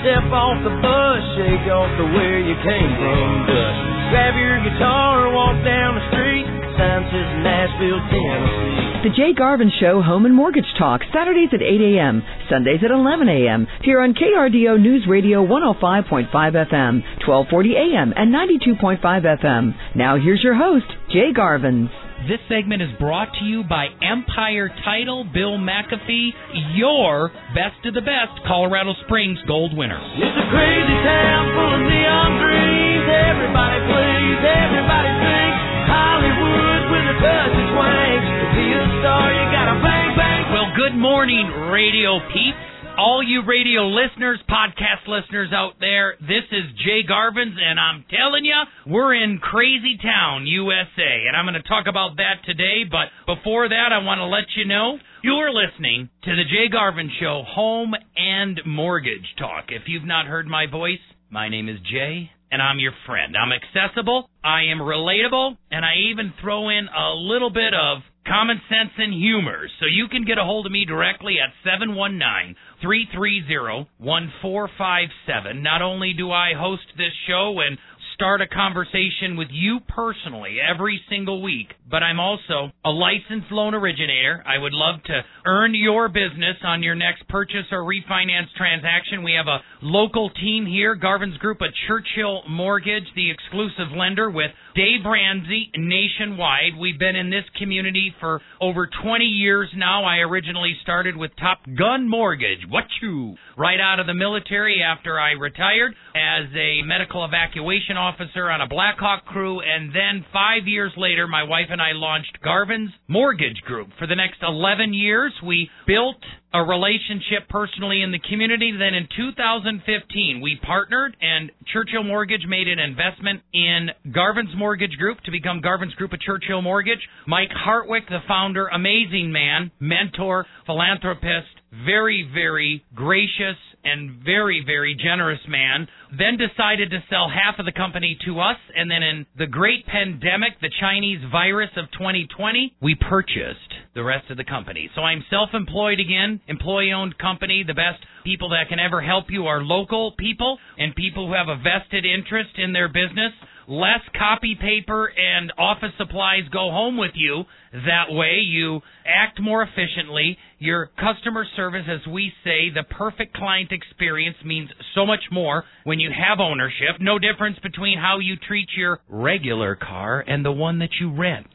Step off the bus, shake off the where you came from dust. Grab your guitar, walk down the street. Sign Nashville, Tennessee. The Jay Garvin Show Home and Mortgage Talk, Saturdays at 8 a.m., Sundays at 11 a.m., here on KRDO News Radio 105.5 FM, 1240 a.m., and 92.5 FM. Now here's your host, Jay Garvin. This segment is brought to you by Empire Title, Bill McAfee, your best of the best Colorado Springs Gold winner. It's a crazy town full of neon dreams. Everybody plays, everybody sings. Hollywood with a touch of swing. To be a star, you gotta bang, bang. Well, good morning, radio peeps. All you radio listeners, podcast listeners out there, this is Jay Garvins, and I'm telling you, we're in Crazy Town, USA, and I'm going to talk about that today. But before that, I want to let you know you're listening to the Jay Garvin Show, Home and Mortgage Talk. If you've not heard my voice, my name is Jay, and I'm your friend. I'm accessible, I am relatable, and I even throw in a little bit of common sense and humor. So you can get a hold of me directly at 719 330 1457. Not only do I host this show and start a conversation with you personally every single week, but I'm also a licensed loan originator. I would love to earn your business on your next purchase or refinance transaction. We have a local team here, Garvin's Group at Churchill Mortgage, the exclusive lender with Dave Ramsey nationwide. We've been in this community for over 20 years now. I originally started with Top Gun Mortgage. What you? Right out of the military after I retired as a medical evacuation officer on a Blackhawk crew. And then five years later, my wife and I launched Garvin's Mortgage Group. For the next 11 years, we built a relationship personally in the community. Then in 2015, we partnered and Churchill Mortgage made an investment in Garvin's Mortgage Group to become Garvin's Group of Churchill Mortgage. Mike Hartwick, the founder, amazing man, mentor, philanthropist, very, very gracious and very, very generous man, then decided to sell half of the company to us. And then in the great pandemic, the Chinese virus of 2020, we purchased the rest of the company. So I'm self employed again, employee owned company. The best people that can ever help you are local people and people who have a vested interest in their business less copy paper and office supplies go home with you. That way you act more efficiently. Your customer service, as we say, the perfect client experience means so much more when you have ownership. No difference between how you treat your regular car and the one that you rent.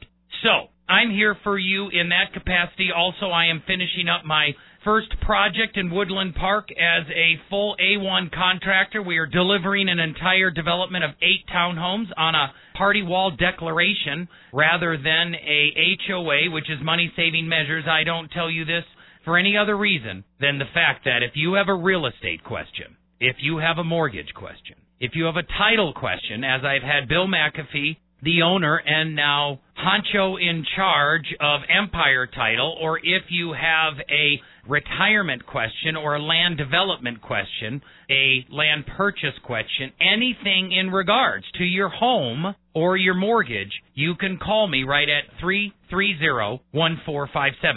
So, I'm here for you in that capacity. Also, I am finishing up my first project in Woodland Park as a full A1 contractor. We are delivering an entire development of eight townhomes on a party wall declaration rather than a HOA, which is money saving measures. I don't tell you this for any other reason than the fact that if you have a real estate question, if you have a mortgage question, if you have a title question, as I've had Bill McAfee, the owner and now honcho in charge of Empire Title, or if you have a retirement question or a land development question, a land purchase question, anything in regards to your home or your mortgage, you can call me right at 330-1457.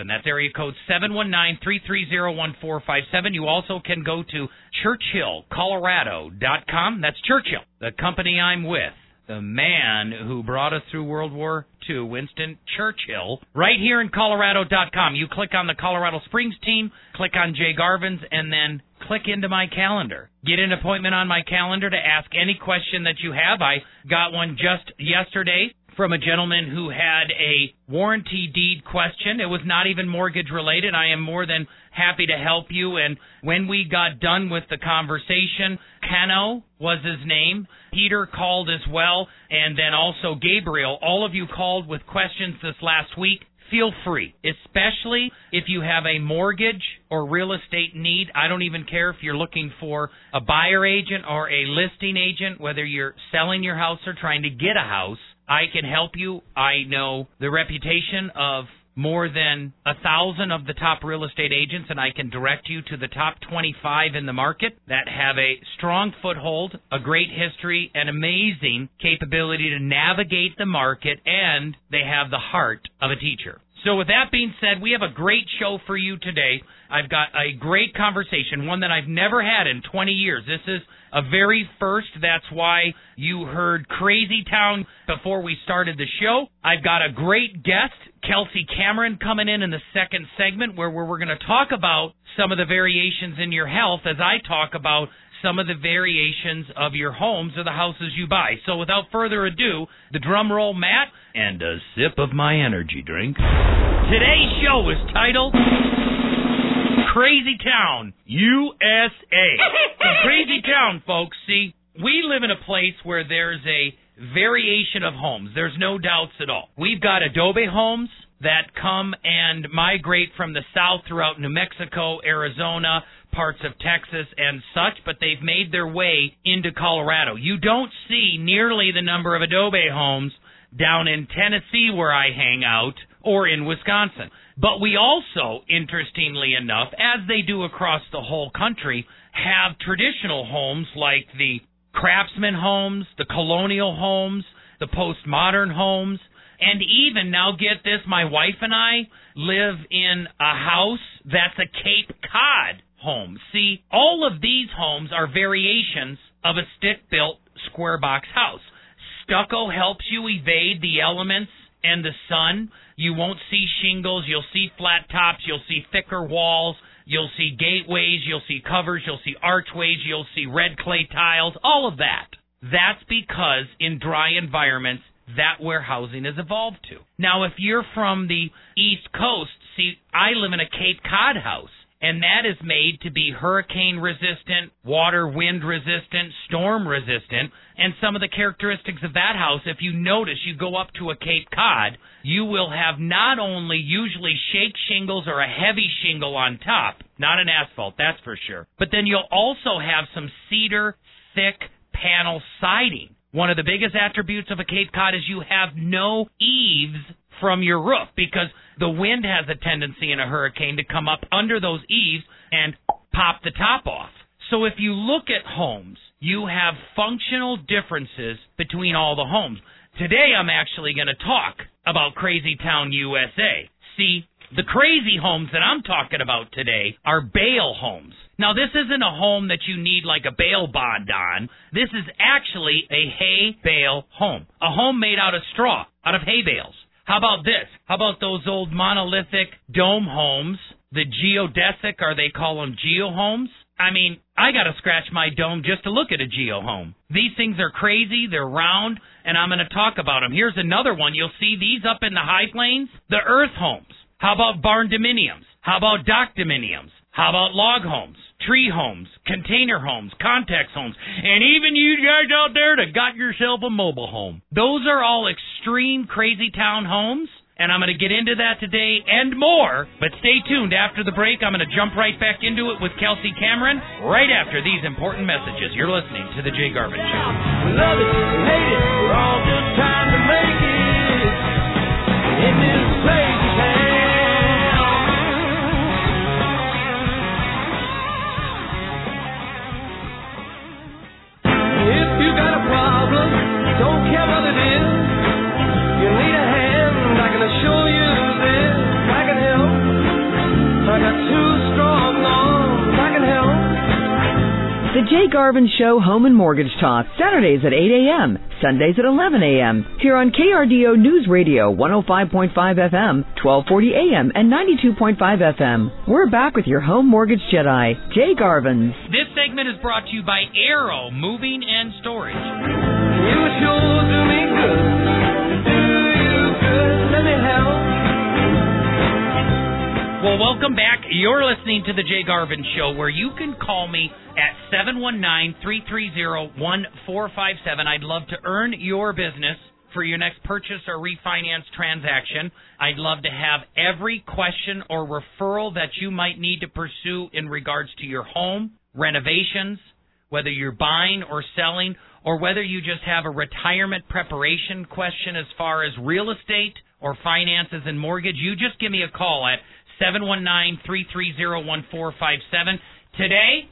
That's area code 719-330-1457. You also can go to churchillcolorado.com. That's Churchill, the company I'm with the man who brought us through World War II, Winston Churchill, right here in Colorado.com. You click on the Colorado Springs team, click on Jay Garvin's, and then click into my calendar. Get an appointment on my calendar to ask any question that you have. I got one just yesterday from a gentleman who had a warranty deed question. It was not even mortgage related. I am more than happy to help you. And when we got done with the conversation, Keno was his name. Peter called as well, and then also Gabriel. All of you called with questions this last week. Feel free, especially if you have a mortgage or real estate need. I don't even care if you're looking for a buyer agent or a listing agent, whether you're selling your house or trying to get a house. I can help you. I know the reputation of more than a thousand of the top real estate agents, and I can direct you to the top 25 in the market that have a strong foothold, a great history, an amazing capability to navigate the market, and they have the heart of a teacher. So, with that being said, we have a great show for you today. I've got a great conversation, one that I've never had in 20 years. This is a very first. That's why you heard Crazy Town before we started the show. I've got a great guest, Kelsey Cameron, coming in in the second segment where we're going to talk about some of the variations in your health as I talk about some of the variations of your homes or the houses you buy. So without further ado, the drum roll, Matt, and a sip of my energy drink. Today's show is titled Crazy Town, USA. Crazy Town, folks. See, we live in a place where there's a variation of homes. There's no doubts at all. We've got adobe homes that come and migrate from the south throughout New Mexico, Arizona, parts of Texas and such, but they've made their way into Colorado. You don't see nearly the number of adobe homes down in Tennessee where I hang out or in Wisconsin. But we also, interestingly enough, as they do across the whole country, have traditional homes like the craftsman homes, the colonial homes, the postmodern homes, and even now get this, my wife and I live in a house that's a Cape Cod home. See, all of these homes are variations of a stick built square box house. Stucco helps you evade the elements and the sun. You won't see shingles, you'll see flat tops, you'll see thicker walls, you'll see gateways, you'll see covers, you'll see archways, you'll see red clay tiles, all of that. That's because in dry environments, that where housing has evolved to. Now, if you're from the East Coast, see, I live in a Cape Cod house and that is made to be hurricane resistant, water wind resistant, storm resistant, and some of the characteristics of that house, if you notice, you go up to a Cape Cod, you will have not only usually shake shingles or a heavy shingle on top, not an asphalt, that's for sure, but then you'll also have some cedar thick panel siding. One of the biggest attributes of a Cape Cod is you have no eaves from your roof because the wind has a tendency in a hurricane to come up under those eaves and pop the top off. So if you look at homes, you have functional differences between all the homes. Today I'm actually going to talk about Crazy Town USA. See, the crazy homes that I'm talking about today are bale homes. Now, this isn't a home that you need like a bail bond on. This is actually a hay bale home. A home made out of straw, out of hay bales. How about this? How about those old monolithic dome homes? The geodesic, or they call them geo homes? I mean, I got to scratch my dome just to look at a geo home. These things are crazy, they're round, and I'm going to talk about them. Here's another one. You'll see these up in the high plains, the earth homes. How about barn dominiums? How about dock dominiums? How about log homes? tree homes, container homes, conex homes, and even you guys out there that got yourself a mobile home. Those are all extreme crazy town homes. And I'm going to get into that today and more. But stay tuned. After the break, I'm going to jump right back into it with Kelsey Cameron right after these important messages. You're listening to The Jay Garvin Show. Love it, hate it, we're all just trying to make it The Jay Garvin Show Home and Mortgage Talk, Saturdays at 8 a.m., Sundays at 11 a.m. Here on KRDO News Radio, 105.5 FM, 1240 a.m., and 92.5 FM. We're back with your home mortgage Jedi, Jay Garvin. This segment is brought to you by Arrow Moving and Storage. Well, welcome back. You're listening to the Jay Garvin Show, where you can call me at 719-330-1457. I'd love to earn your business for your next purchase or refinance transaction. I'd love to have every question or referral that you might need to pursue in regards to your home, renovations, whether you're buying or selling, or whether you just have a retirement preparation question as far as real estate or finances and mortgage. You just give me a call at 719-330-1457. Today,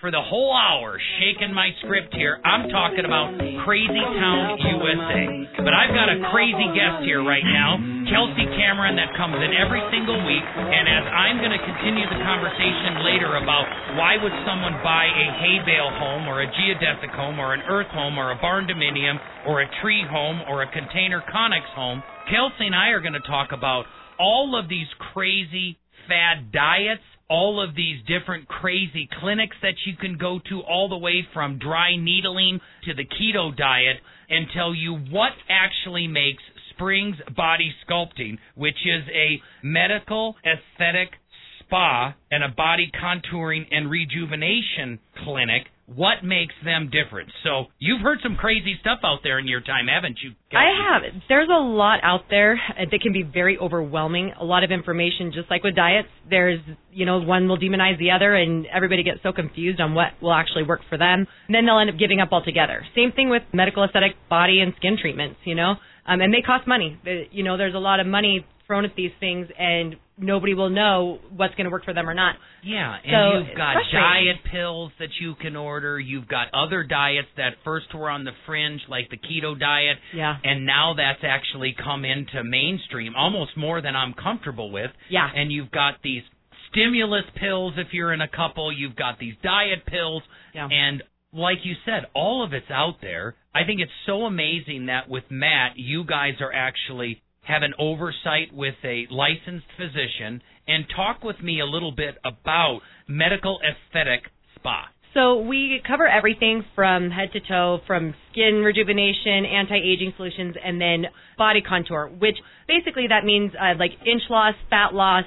for the whole hour, shaking my script here. I'm talking about Crazy Town, USA. But I've got a crazy guest here right now, Kelsey Cameron, that comes in every single week. And as I'm going to continue the conversation later about why would someone buy a hay bale home or a geodesic home or an earth home or a barn dominium or a tree home or a container conex home, Kelsey and I are going to talk about all of these crazy fad diets all of these different crazy clinics that you can go to, all the way from dry needling to the keto diet, and tell you what actually makes Springs Body Sculpting, which is a medical aesthetic spa and a body contouring and rejuvenation clinic what makes them different. So you've heard some crazy stuff out there in your time, haven't you? I have. There's a lot out there that can be very overwhelming. A lot of information, just like with diets. There's, you know, one will demonize the other, and everybody gets so confused on what will actually work for them. And then they'll end up giving up altogether. Same thing with medical aesthetic body and skin treatments. You know, um, and they cost money. You know, there's a lot of money thrown at these things, and nobody will know what's going to work for them or not. Yeah, and So, you've got diet pills that you can order. You've got other diets that first were on the fringe, like the keto diet, Yeah. and now that's actually come into mainstream, almost more than I'm comfortable with. Yeah. And you've got these stimulus pills if you're in a couple. You've got these diet pills, Yeah. and like you said, all of it's out there. I think it's so amazing that with Matt, you guys are actually have an oversight with a licensed physician and talk with me a little bit about medical aesthetic spa. So we cover everything from head to toe, from skin rejuvenation, anti-aging solutions, and then body contour, which basically that means uh, like inch loss, fat loss,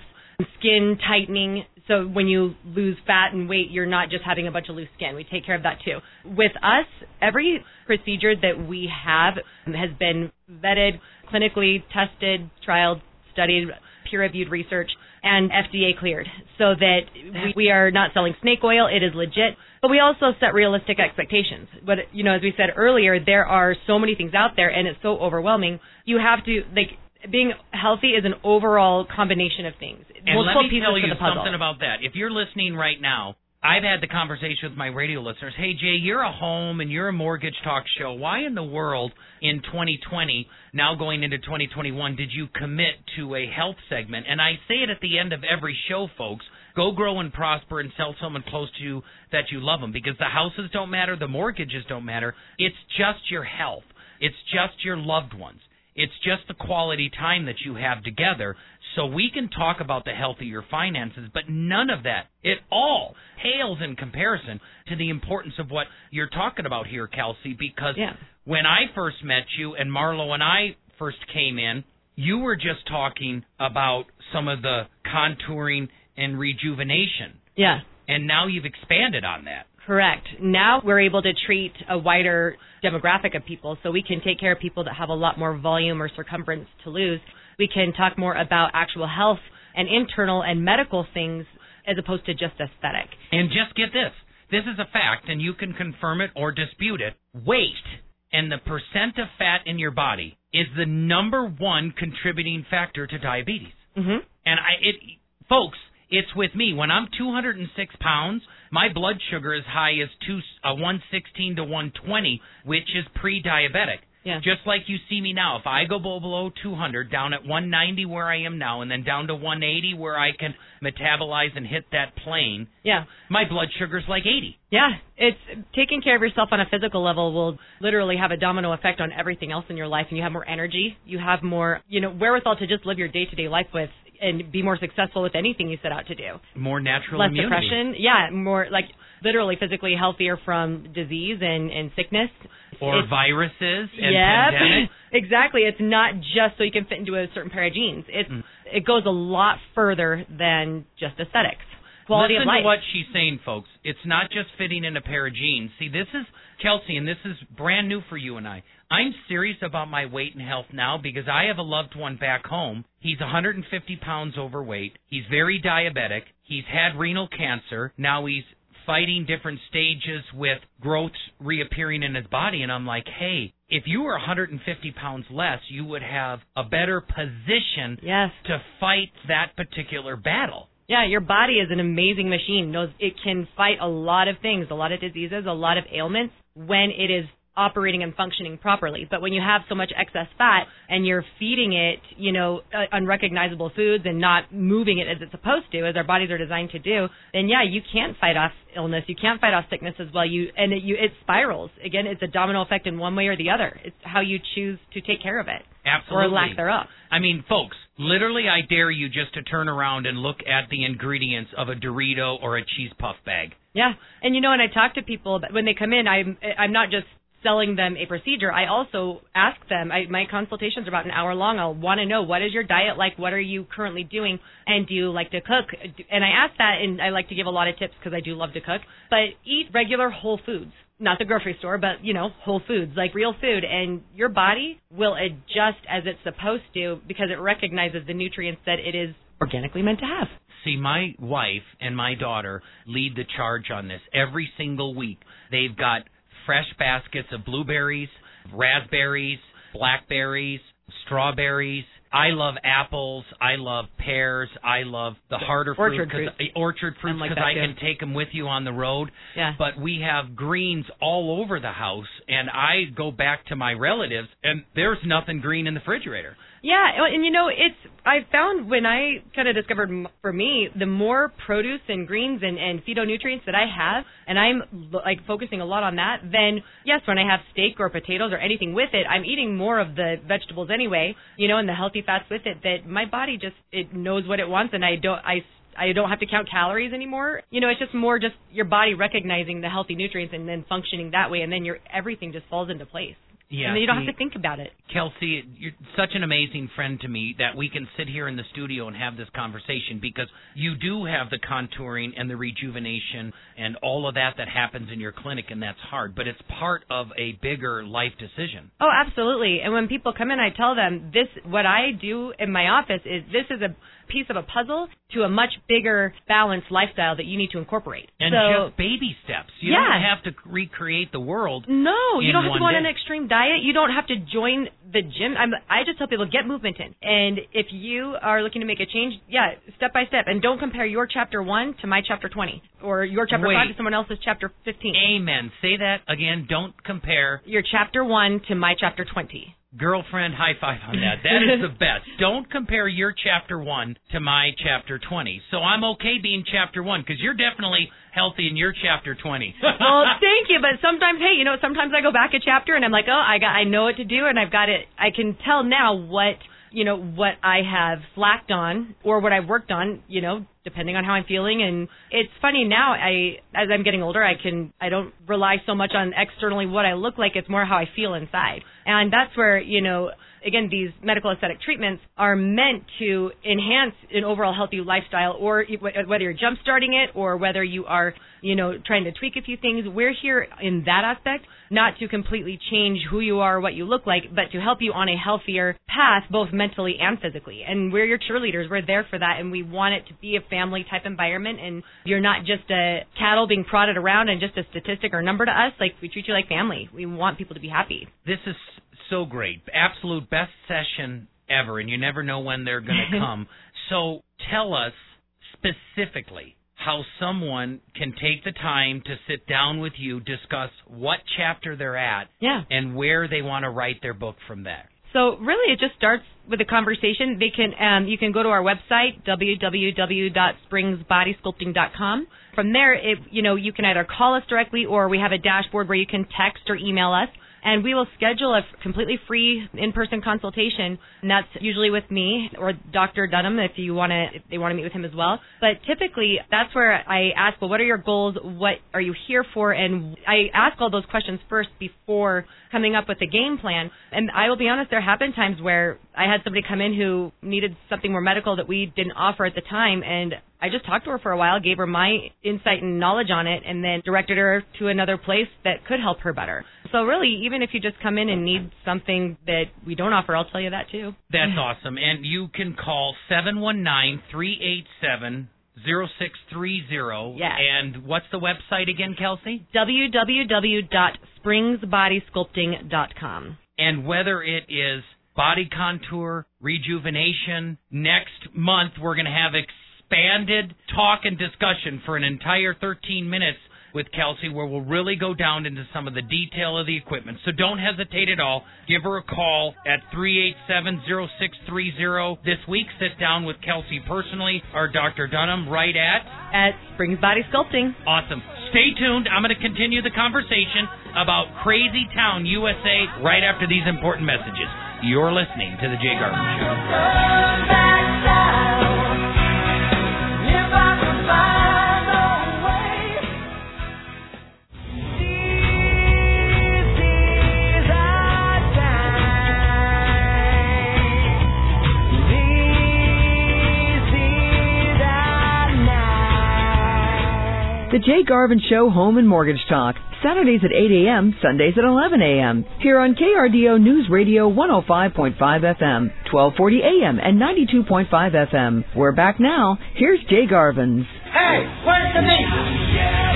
skin tightening. So when you lose fat and weight, you're not just having a bunch of loose skin. We take care of that too. With us, every procedure that we have has been vetted, clinically tested, trialed, studied, peer-reviewed research, and FDA cleared, so that we, we are not selling snake oil. It is legit. But we also set realistic expectations. But you know, as we said earlier, there are so many things out there, and it's so overwhelming. You have to like being healthy is an overall combination of things. And Multiple let me tell you something about that. If you're listening right now, I've had the conversation with my radio listeners. Hey, Jay, you're a home and you're a mortgage talk show. Why in the world in 2020, now going into 2021, did you commit to a health segment? And I say it at the end of every show, folks. Go grow and prosper and sell someone close to you that you love them because the houses don't matter, the mortgages don't matter. It's just your health. It's just your loved ones. It's just the quality time that you have together. So we can talk about the health of your finances, but none of that at all pales in comparison to the importance of what you're talking about here, Kelsey, because Yeah. when I first met you and Marlo and I first came in, you were just talking about some of the contouring and rejuvenation. yeah. And now you've expanded on that. Correct. Now we're able to treat a wider demographic of people, so we can take care of people that have a lot more volume or circumference to lose. We can talk more about actual health and internal and medical things as opposed to just aesthetic. And just get this this is a fact, and you can confirm it or dispute it. Weight and the percent of fat in your body is the number one contributing factor to diabetes. hmm And I, it, folks, it's with me. When I'm 206 pounds, my blood sugar is high as two, uh, 116 to 120, which is pre-diabetic. Yeah. Just like you see me now, if I go below 200, down at 190 where I am now, and then down to 180 where I can metabolize and hit that plane, Yeah. my blood sugar's like 80. Yeah, it's taking care of yourself on a physical level will literally have a domino effect on everything else in your life and you have more energy, you have more, you know, wherewithal to just live your day-to-day life with and be more successful with anything you set out to do. More natural Less immunity. depression, yeah, more like literally physically healthier from disease and and sickness. Or It's- viruses and Yep. pandemics. exactly. It's not just so you can fit into a certain pair of jeans. It's Mm. it goes a lot further than just aesthetics. Quality Listen of life. to what she's saying, folks. It's not just fitting in a pair of jeans. See, this is Kelsey, and this is brand new for you and I. I'm serious about my weight and health now because I have a loved one back home. He's 150 pounds overweight. He's very diabetic. He's had renal cancer. Now he's fighting different stages with growths reappearing in his body. And I'm like, hey, if you were 150 pounds less, you would have a better position yes. to fight that particular battle. Yeah, your body is an amazing machine. Knows it can fight a lot of things, a lot of diseases, a lot of ailments when it is operating and functioning properly. But when you have so much excess fat and you're feeding it, you know, uh, unrecognizable foods and not moving it as it's supposed to, as our bodies are designed to do, then yeah, you can't fight off illness. You can't fight off sickness as well. You and it, you it spirals. Again, it's a domino effect in one way or the other. It's how you choose to take care of it Absolutely. or lack thereof. I mean, folks, literally, I dare you just to turn around and look at the ingredients of a Dorito or a cheese puff bag. Yeah, and you know, and I talk to people when they come in. I'm I'm not just selling them a procedure. I also ask them. I, my consultations are about an hour long. I'll want to know what is your diet like. What are you currently doing, and do you like to cook? And I ask that, and I like to give a lot of tips because I do love to cook. But eat regular whole foods. Not the grocery store, but you know, whole foods, like real food, and your body will adjust as it's supposed to because it recognizes the nutrients that it is organically meant to have. See, my wife and my daughter lead the charge on this every single week. They've got fresh baskets of blueberries, raspberries, blackberries, strawberries. I love apples. I love pears. I love the harder Orchard fruit 'cause- fruits. orchard fruits I'm like because I too. can take them with you on the road. Yeah. But we have greens all over the house, and I go back to my relatives, and there's nothing green in the refrigerator. Yeah, and you know, it's I found when I kind of discovered for me, the more produce and greens and, and phytonutrients that I have, and I'm like focusing a lot on that, then yes, when I have steak or potatoes or anything with it, I'm eating more of the vegetables anyway, you know, and the healthy fats with it. That my body just it knows what it wants, and I don't I. I don't have to count calories anymore. You know, it's just more just your body recognizing the healthy nutrients and then functioning that way, and then your everything just falls into place. Yeah, and you don't see- have to think about it. Kelsey, you're such an amazing friend to me that we can sit here in the studio and have this conversation because you do have the contouring and the rejuvenation and all of that that happens in your clinic, and that's hard, but it's part of a bigger life decision. Oh, absolutely. And when people come in, I tell them this what I do in my office is this is a piece of a puzzle to a much bigger balanced lifestyle that you need to incorporate. And so, just baby steps. You Yeah. don't have to recreate the world. no, you don't have to go on day. an extreme diet. You don't have to join the gym. I'm, I just tell people get movement in. And if you are looking to make a change, yeah, step by step. And don't compare your chapter one to my chapter 20 or your chapter Wait. five to someone else's chapter 15. Amen. Say that again. Don't compare. Your chapter one to my chapter 20. Girlfriend, high five on that. That is the best. Don't compare your chapter 1 to my chapter 20. So I'm okay being chapter 1 because you're definitely healthy in your chapter 20. well, thank you, but sometimes, hey, you know, sometimes I go back a chapter and I'm like, oh, I got, I know what to do, and I've got it. I can tell now what, you know, what I have slacked on or what I've worked on, you know, depending on how I'm feeling. And it's funny now. I, as I'm getting older, I can, I don't rely so much on externally what I look like. It's more how I feel inside, and that's where, you know. Again, these medical aesthetic treatments are meant to enhance an overall healthy lifestyle, or uh, whether you're jump starting it or whether you are, you know, trying to tweak a few things. We're here in that aspect, not to completely change who you are, or what you look like, but to help you on a healthier path, both mentally and physically. And we're your cheerleaders. We're there for that, and we want it to be a family type environment. And you're not just a cattle being prodded around and just a statistic or number to us. Like we treat you like family. We want people to be happy. this is so great. Absolute best session ever, and you never know when they're going to come. So tell us specifically how someone can take the time to sit down with you, discuss what chapter they're at, Yeah. and where they want to write their book from there. So really, it just starts with a conversation. They can um, you can go to our website www.springsbodysculpting.com. From there, it, you know you can either call us directly or we have a dashboard where you can text or email us. And we will schedule a completely free in-person consultation, and that's usually with me or Dr. Dunham if you want to, if they want to meet with him as well. But typically, that's where I ask, well, what are your goals? What are you here for? And I ask all those questions first before coming up with a game plan. And I will be honest, there have been times where I had somebody come in who needed something more medical that we didn't offer at the time, and I just talked to her for a while, gave her my insight and knowledge on it, and then directed her to another place that could help her better. So really, even if you just come in and need something that we don't offer, I'll tell you that too. That's awesome. And you can call seven one nine three eight seven zero six three zero. Yes. And what's the website again, Kelsey? www.springsbodysculpting.com. And whether it is body contour, rejuvenation, next month we're going to have expanded talk and discussion for an entire 13 minutes with Kelsey where we'll really go down into some of the detail of the equipment. So don't hesitate at all. Give her a call at 387-0630. This week, sit down with Kelsey personally or Dr. Dunham right at At Springs Body Sculpting. Awesome. Stay tuned. I'm going to continue the conversation about Crazy Town, USA right after these important messages. You're listening to The Jay Garvin Show. The Jay Garvin Show Home and Mortgage Talk. Saturdays at 8 a.m., Sundays at 11 a.m. Here on KRDO News Radio 105.5 FM, 1240 a.m. and 92.5 FM. We're back now. Here's Jay Garvin's. Hey, where's the meat?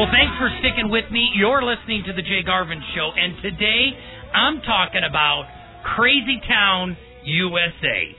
Well, thanks for sticking with me. You're listening to the Jay Garvin Show, and today I'm talking about Crazy Town, USA.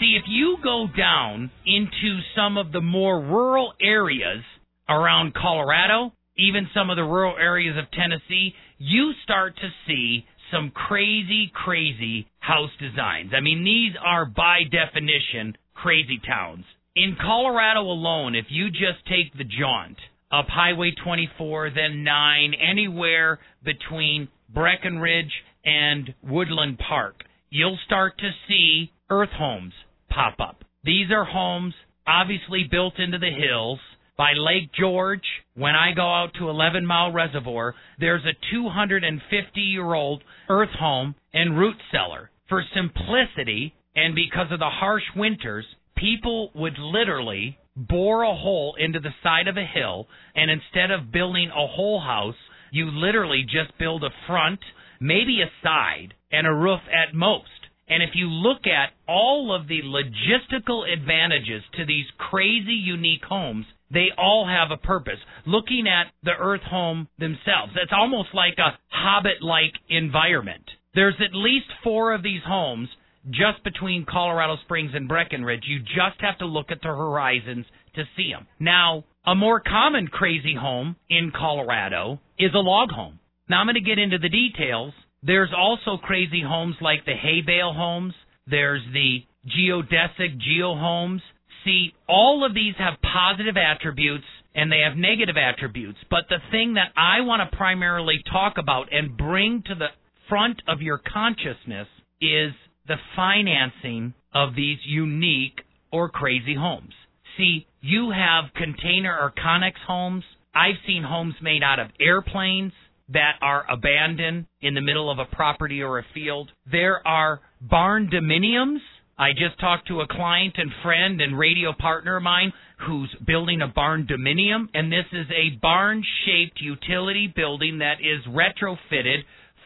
See, if you go down into some of the more rural areas around Colorado, even some of the rural areas of Tennessee, you start to see some crazy, crazy house designs. I mean, these are by definition crazy towns. In Colorado alone, if you just take the jaunt up Highway 24, then 9, anywhere between Breckenridge and Woodland Park, you'll start to see earth homes pop up. These are homes obviously built into the hills. By Lake George, when I go out to 11 Mile Reservoir, there's a 250 year old earth home and root cellar. For simplicity and because of the harsh winters, people would literally bore a hole into the side of a hill, and instead of building a whole house, you literally just build a front, maybe a side, and a roof at most. And if you look at all of the logistical advantages to these crazy unique homes, they all have a purpose. Looking at the earth home themselves, it's almost like a hobbit like environment. There's at least four of these homes just between Colorado Springs and Breckenridge. You just have to look at the horizons to see them. Now, a more common crazy home in Colorado is a log home. Now, I'm going to get into the details. There's also crazy homes like the hay bale homes. There's the geodesic geo homes. See, all of these have positive attributes and they have negative attributes. But the thing that I want to primarily talk about and bring to the front of your consciousness is the financing of these unique or crazy homes. See, you have container or connex homes. I've seen homes made out of airplanes that are abandoned in the middle of a property or a field. There are barn dominiums. I just talked to a client and friend and radio partner of mine who's building a barn dominium, and this is a barn shaped utility building that is retrofitted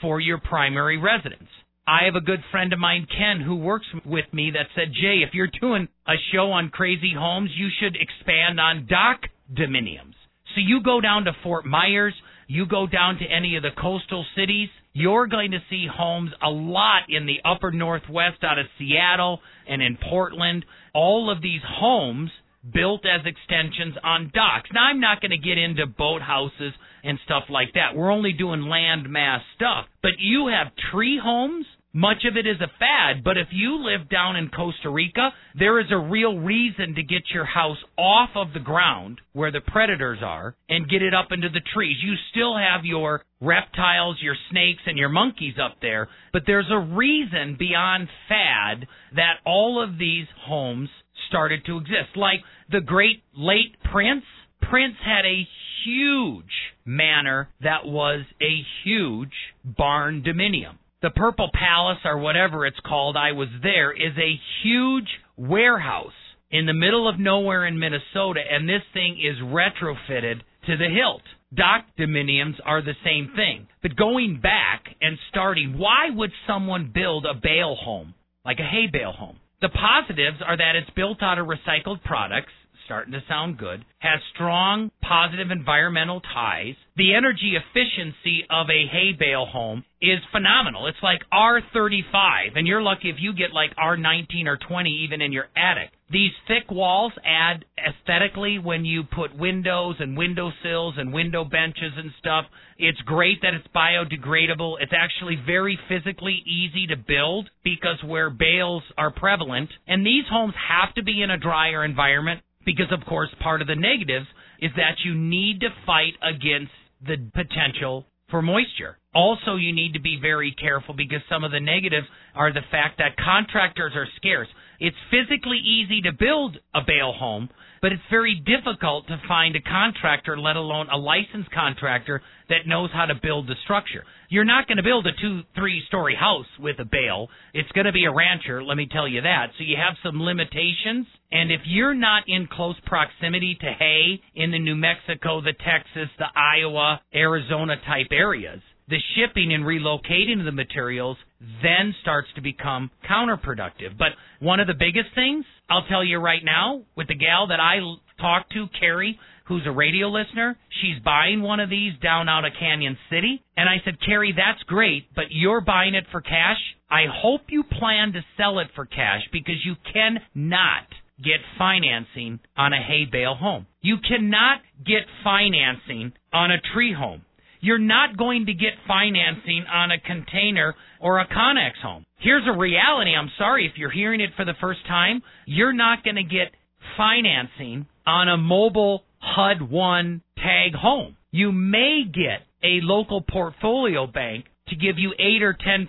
for your primary residence. I have a good friend of mine, Ken, who works with me that said, Jay, if you're doing a show on crazy homes, you should expand on dock dominiums. So you go down to Fort Myers, you go down to any of the coastal cities, you're going to see homes a lot in the upper northwest out of Seattle and in Portland. All of these homes built as extensions on docks. Now, I'm not going to get into boat houses and stuff like that. We're only doing land mass stuff. But you have tree homes. Much of it is a fad, but if you live down in Costa Rica, there is a real reason to get your house off of the ground where the predators are and get it up into the trees. You still have your reptiles, your snakes, and your monkeys up there, but there's a reason beyond fad that all of these homes started to exist. Like the great late Prince, Prince had a huge manor that was a huge barn dominium. The Purple Palace, or whatever it's called, I was there, is a huge warehouse in the middle of nowhere in Minnesota, and this thing is retrofitted to the hilt. Dock dominiums are the same thing. But going back and starting, why would someone build a bale home, like a hay bale home? The positives are that it's built out of recycled products, starting to sound good, has strong positive environmental ties. The energy efficiency of a hay bale home is phenomenal. It's like R35, and you're lucky if you get like R19 or 20 even in your attic. These thick walls add aesthetically when you put windows and window sills and window benches and stuff. It's great that it's biodegradable. It's actually very physically easy to build because where bales are prevalent, and these homes have to be in a drier environment because, of course, part of the negatives is that you need to fight against the potential for moisture. Also, you need to be very careful because some of the negatives are the fact that contractors are scarce. It's physically easy to build a bale home, but it's very difficult to find a contractor, let alone a licensed contractor, that knows how to build the structure. You're not going to build a two, three story house with a bale. It's going to be a rancher, let me tell you that. So you have some limitations. And if you're not in close proximity to hay in the New Mexico, the Texas, the Iowa, Arizona type areas, the shipping and relocating of the materials then starts to become counterproductive. But one of the biggest things I'll tell you right now with the gal that I talked to, Carrie, who's a radio listener, she's buying one of these down out of Cañon City. And I said, Carrie, that's great, but you're buying it for cash. I hope you plan to sell it for cash because you cannot get financing on a hay bale home. You cannot get financing on a tree home. You're not going to get financing on a container or a Connex home. Here's a reality. I'm sorry if you're hearing it for the first time. You're not going to get financing on a mobile HUD 1 tag home. You may get a local portfolio bank to give you 8 or 10%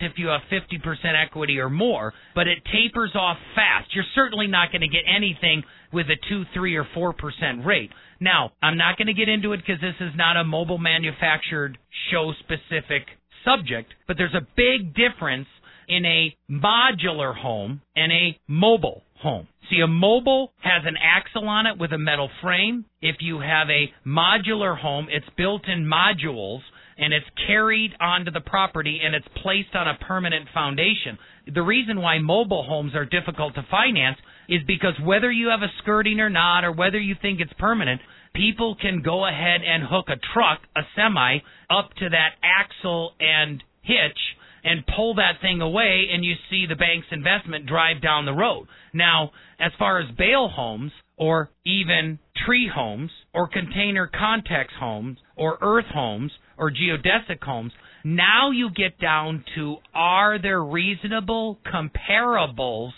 if you have 50% equity or more, but it tapers off fast. You're certainly not going to get anything with a 2, 3 or 4% rate. Now, I'm not going to get into it because this is not a mobile manufactured show specific subject, but there's a big difference in a modular home and a mobile home. See, a mobile has an axle on it with a metal frame. If you have a modular home, it's built in modules and it's carried onto the property and it's placed on a permanent foundation. The reason why mobile homes are difficult to finance is because whether you have a skirting or not, or whether you think it's permanent, people can go ahead and hook a truck, a semi, up to that axle and hitch and pull that thing away, and you see the bank's investment drive down the road. Now, as far as bale homes, or even tree homes, or container conex homes, or earth homes, or geodesic homes, now you get down to are there reasonable comparables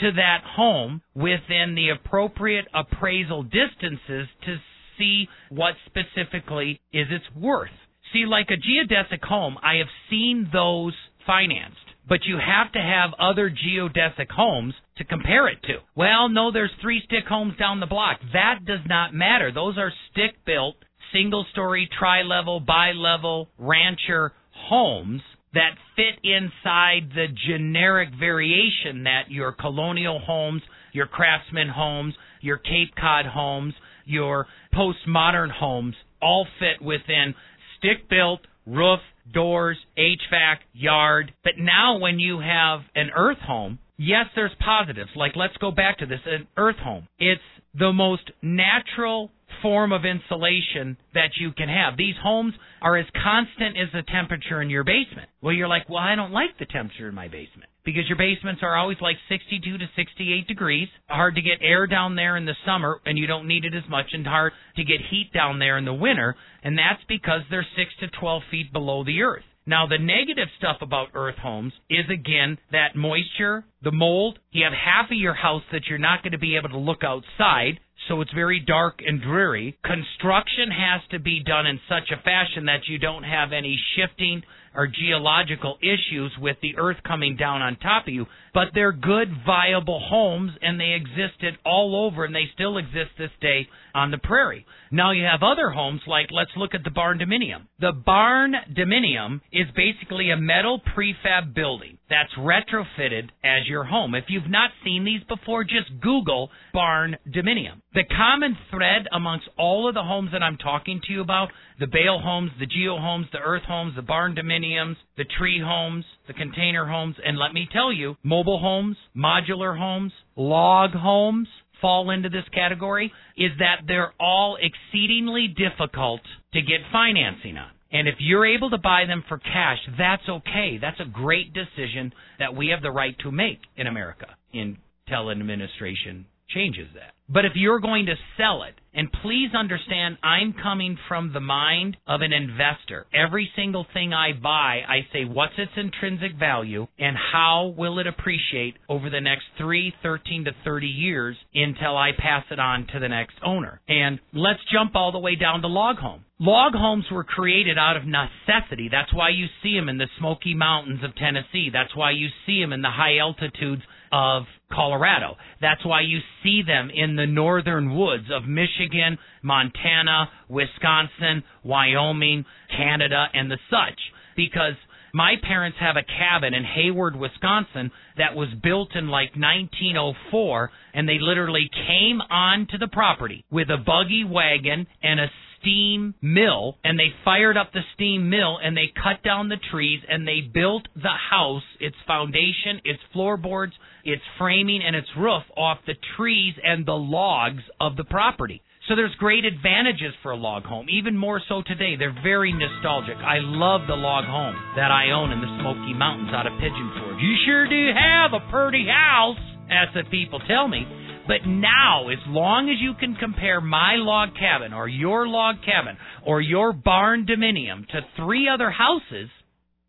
to that home within the appropriate appraisal distances to see what specifically is its worth. See, like a geodesic home, I have seen those financed, but you have to have other geodesic homes to compare it to. Well, no, there's three stick homes down the block. That does not matter. Those are stick built, single story, tri level, bi level, rancher homes that fit inside the generic variation that your colonial homes, your craftsman homes, your Cape Cod homes, your postmodern homes all fit within stick built, roof, doors, HVAC, yard. But now when you have an earth home, yes, there's positives. Like let's go back to this, an earth home. It's the most natural form of insulation that you can have. These homes are as constant as the temperature in your basement. Well, you're like, well, I don't like the temperature in my basement because your basements are always like 62 to 68 degrees. Hard to get air down there in the summer, and you don't need it as much, and hard to get heat down there in the winter, and that's because they're 6 to 12 feet below the earth. Now, the negative stuff about earth homes is again that moisture, the mold. You have half of your house that you're not going to be able to look outside so it's very dark and dreary. Construction has to be done in such a fashion that you don't have any shifting or geological issues with the earth coming down on top of you, but they're good, viable homes, and they existed all over, and they still exist this day on the prairie. Now you have other homes like let's look at the barn dominium. The barn dominium is basically a metal prefab building that's retrofitted as your home. If you've not seen these before, just Google barn dominium. The common thread amongst all of the homes that I'm talking to you about, the bale homes, the geo homes, the earth homes, the barn dominiums, the tree homes, the container homes, and let me tell you, mobile homes, modular homes, log homes, fall into this category is that they're all exceedingly difficult to get financing on. And if you're able to buy them for cash, that's okay. That's a great decision that we have the right to make in America until an administration changes that. But if you're going to sell it, and please understand, I'm coming from the mind of an investor. Every single thing I buy, I say, what's its intrinsic value and how will it appreciate over the next 3, 13 to 30 years until I pass it on to the next owner. And let's jump all the way down to log home. Log homes were created out of necessity. That's why you see them in the Smoky Mountains of Tennessee. That's why you see them in the high altitudes of Colorado. That's why you see them in the northern woods of Michigan, Montana, Wisconsin, Wyoming, Canada, and the such. Because my parents have a cabin in Hayward, Wisconsin that was built in like 1904, and they literally came onto the property with a buggy wagon and a steam mill and they fired up the steam mill and they cut down the trees and they built the house, its foundation, its floorboards, its framing, and its roof off the trees and the logs of the property. So there's great advantages for a log home, even more so today. They're very nostalgic. I love the log home that I own in the Smoky Mountains out of Pigeon Forge. You sure do have a pretty house, as the people tell me. But now, as long as you can compare my log cabin or your log cabin or your barn dominium to three other houses,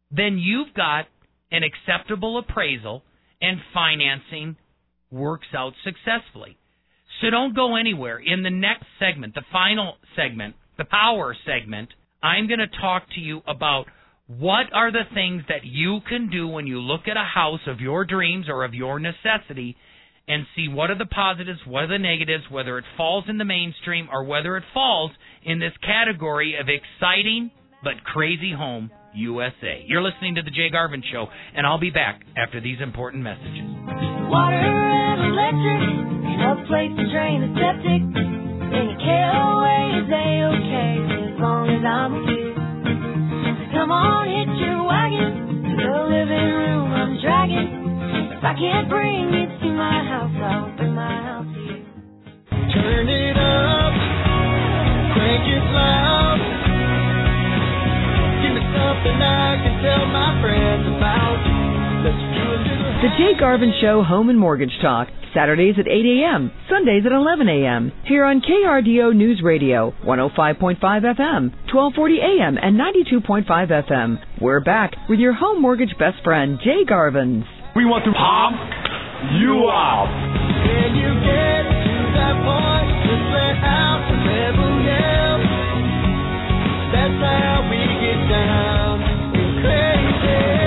then you've got an acceptable appraisal and financing works out successfully. So don't go anywhere. In the next segment, the final segment, the power segment, I'm going to talk to you about what are the things that you can do when you look at a house of your dreams or of your necessity and see what are the positives, what are the negatives, whether it falls in the mainstream or whether it falls in this category of exciting but crazy home USA. You're listening to the Jay Garvin Show, and I'll be back after these important messages. Water and electric, a place to drain the septic. Any KOA is A-OK as long as I'm here. Come on, hit your wagon to the living room I'm dragging. If I can't bring it to my house, I'll bring my house here. Turn it up, crank it loud. Give me something I can tell my friends about. The Jay Garvin Show Home and Mortgage Talk, Saturdays at 8 a.m., Sundays at 11 a.m., here on KRDO News Radio, 105.5 FM, 1240 a.m., and 92.5 FM. We're back with your home mortgage best friend, Jay Garvins. We want to pump you up. When you get to that point, just let out the rebel yell. That's how we get down in crazy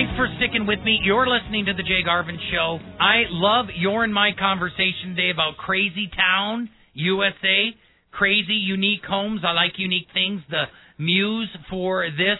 thanks for sticking with me. You're listening to the Jay Garvin Show. I love your and my conversation today about Crazy Town, USA. Crazy, unique homes. I like unique things. The muse for this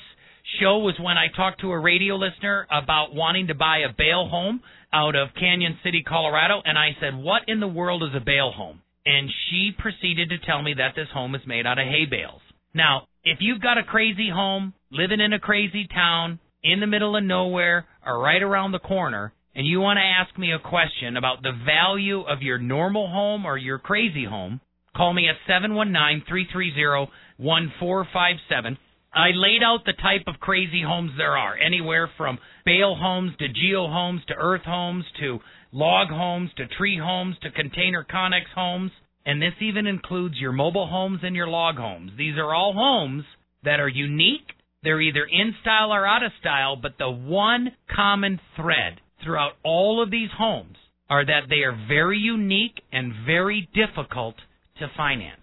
show was when I talked to a radio listener about wanting to buy a bale home out of Cañon City, Colorado, and I said, "What in the world is a bale home?" And she proceeded to tell me that this home is made out of hay bales. Now, if you've got a crazy home, living in a crazy town, in the middle of nowhere, or right around the corner, and you want to ask me a question about the value of your normal home or your crazy home, call me at 719-330-1457. I laid out the type of crazy homes there are, anywhere from bale homes to geo homes to earth homes to log homes to tree homes to container connex homes. And this even includes your mobile homes and your log homes. These are all homes that are unique. They're either in style or out of style, but the one common thread throughout all of these homes are that they are very unique and very difficult to finance.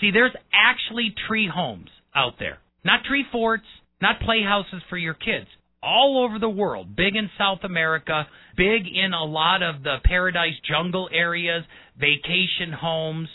See, there's actually tree homes out there. Not tree forts, not playhouses for your kids. All over the world, big in South America, big in a lot of the paradise jungle areas, vacation homes,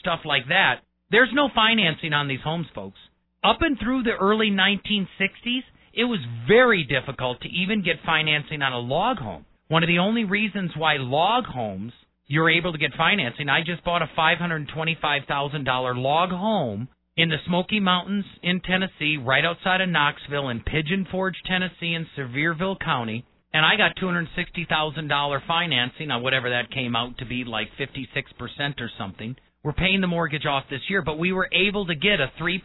stuff like that. There's no financing on these homes, folks. Up and through the early 1960s, it was very difficult to even get financing on a log home. One of the only reasons why log homes you're able to get financing, I just bought a $525,000 log home in the Smoky Mountains in Tennessee, right outside of Knoxville, in Pigeon Forge, Tennessee, in Sevierville County. and I got $260,000 financing on whatever that came out to be like 56% or something. We're paying the mortgage off this year, but we were able to get a 3%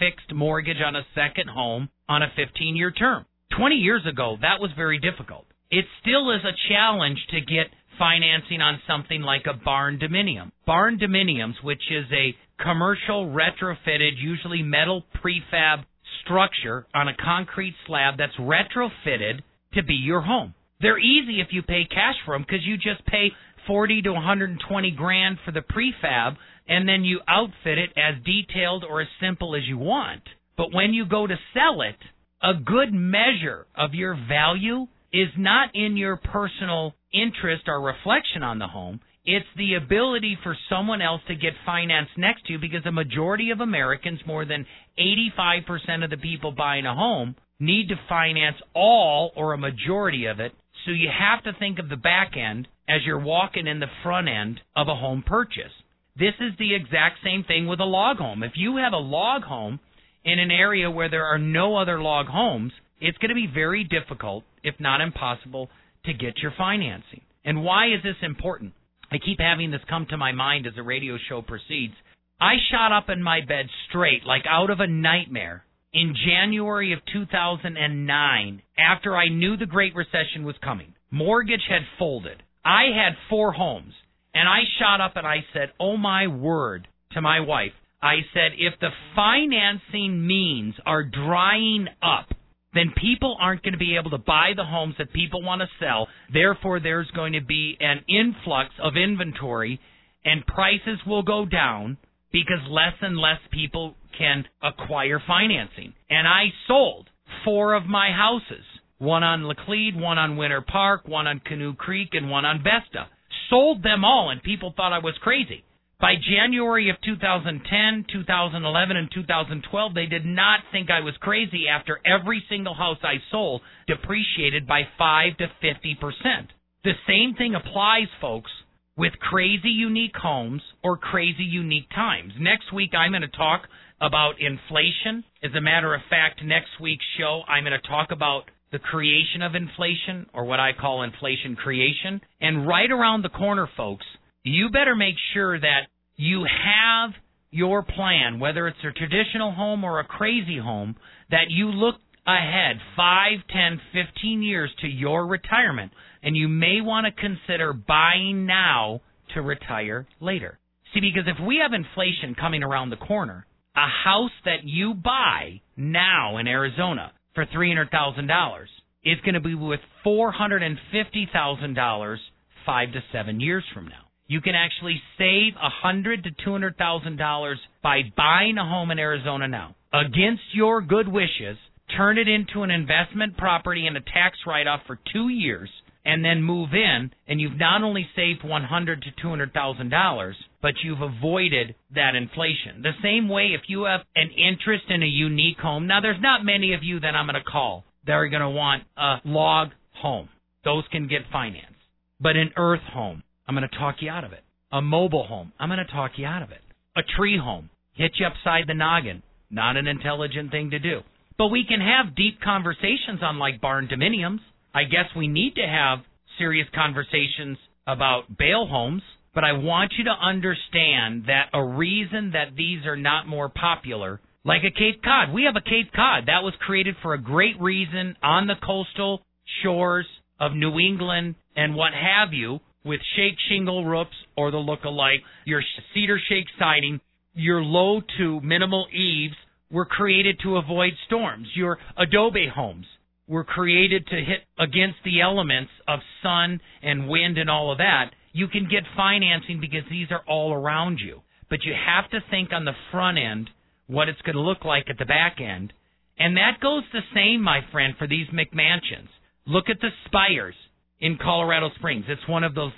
fixed mortgage on a second home on a 15 year term. 20 years ago, that was very difficult. It still is a challenge to get financing on something like a barn dominium. Barn dominiums, which is a commercial retrofitted, usually metal prefab structure on a concrete slab that's retrofitted to be your home. They're easy if you pay cash for them because you just pay 40 to 120 grand for the prefab and then you outfit it as detailed or as simple as you want. But when you go to sell it, a good measure of your value is not in your personal interest or reflection on the home. It's the ability for someone else to get finance next to you because the majority of Americans, more than 85% of the people buying a home, need to finance all or a majority of it. So you have to think of the back end as you're walking in the front end of a home purchase. This is the exact same thing with a log home. If you have a log home in an area where there are no other log homes, it's going to be very difficult, if not impossible, to get your financing. And why is this important? I keep having this come to my mind as the radio show proceeds. I shot up in my bed straight, like out of a nightmare, in January of 2009 after I knew the Great Recession was coming. Mortgage had folded. I had four homes. And I shot up and I said, Oh my word, to my wife. I said, if the financing means are drying up, then people aren't going to be able to buy the homes that people want to sell. Therefore, there's going to be an influx of inventory and prices will go down because less and less people can acquire financing. And I sold four of my houses one on Laclede, one on Winter Park, one on Canoe Creek, and one on Vesta. Sold them all, and people thought I was crazy. By January of 2010, 2011, and 2012, they did not think I was crazy after every single house I sold depreciated by 5 to 50%. The same thing applies, folks, with crazy unique homes or crazy unique times. Next week, I'm going to talk about inflation. As a matter of fact, next week's show, I'm going to talk about the creation of inflation or what I call inflation creation. And right around the corner, folks, you better make sure that you have your plan, whether it's a traditional home or a crazy home, that you look ahead five, ten, fifteen years to your retirement. And you may want to consider buying now to retire later. See, because if we have inflation coming around the corner, a house that you buy now in Arizona for $300,000 is going to be worth $450,000 five to seven years from now. You can actually save a hundred to two hundred thousand dollars by buying a home in Arizona now. Against your good wishes, turn it into an investment property and a tax write off for two years and then move in and you've not only saved one hundred to two hundred thousand dollars, but you've avoided that inflation. The same way if you have an interest in a unique home, now there's not many of you that I'm gonna call that are gonna want a log home. Those can get financed. But an earth home, I'm going to talk you out of it. A mobile home, I'm going to talk you out of it. A tree home, hit you upside the noggin. Not an intelligent thing to do. But we can have deep conversations on like barn dominiums. I guess we need to have serious conversations about bale homes. But I want you to understand that a reason that these are not more popular, like a Cape Cod, we have a Cape Cod that was created for a great reason on the coastal shores of New England and what have you, with shake shingle roofs or the look-alike, your cedar shake siding, your low to minimal eaves were created to avoid storms. Your adobe homes were created to hit against the elements of sun and wind and all of that. You can get financing because these are all around you. But you have to think on the front end what it's going to look like at the back end. And that goes the same, my friend, for these McMansions. Look at the spires in Colorado Springs. It's one of the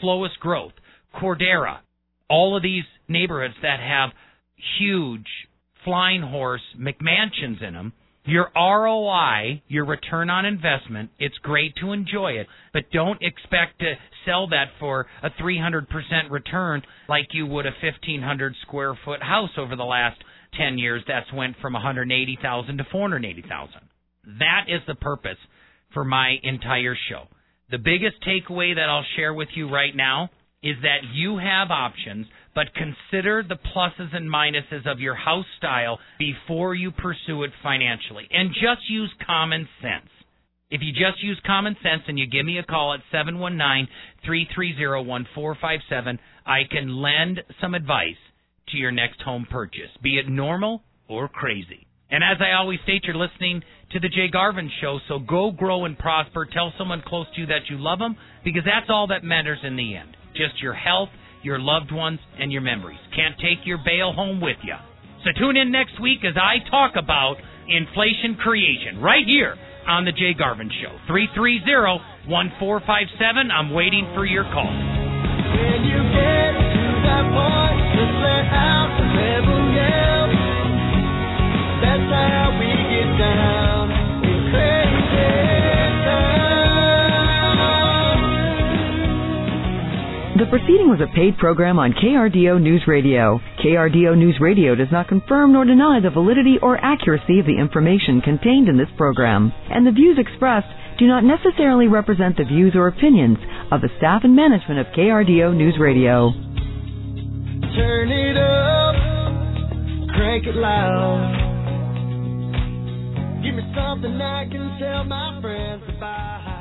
slowest growth. Cordera, all of these neighborhoods that have huge flying horse McMansions in them. Your ROI, your return on investment, it's great to enjoy it, but don't expect to sell that for a 300% return like you would a 1500 square foot house over the last 10 years that's went from 180,000 to 480,000. That is the purpose for my entire show. The biggest takeaway that I'll share with you right now is that you have options, but consider the pluses and minuses of your house style before you pursue it financially. And just use common sense. If you just use common sense and you give me a call at 719 330 1457, I can lend some advice to your next home purchase, be it normal or crazy. And as I always state, you're listening to the Jay Garvin Show, so go grow and prosper. Tell someone close to you that you love them because that's all that matters in the end. Just your health, your loved ones, and your memories. Can't take your bale home with you. So tune in next week as I talk about inflation creation right here on the Jay Garvin Show. 330 1457. I'm waiting for your call. When you get to that point, just let out the yell. That's how we get down The proceeding was a paid program on KRDO News Radio. KRDO News Radio does not confirm nor deny the validity or accuracy of the information contained in this program, and the views expressed do not necessarily represent the views or opinions of the staff and management of KRDO News Radio. Turn it up, crank it loud. Give me something I can tell my friends about.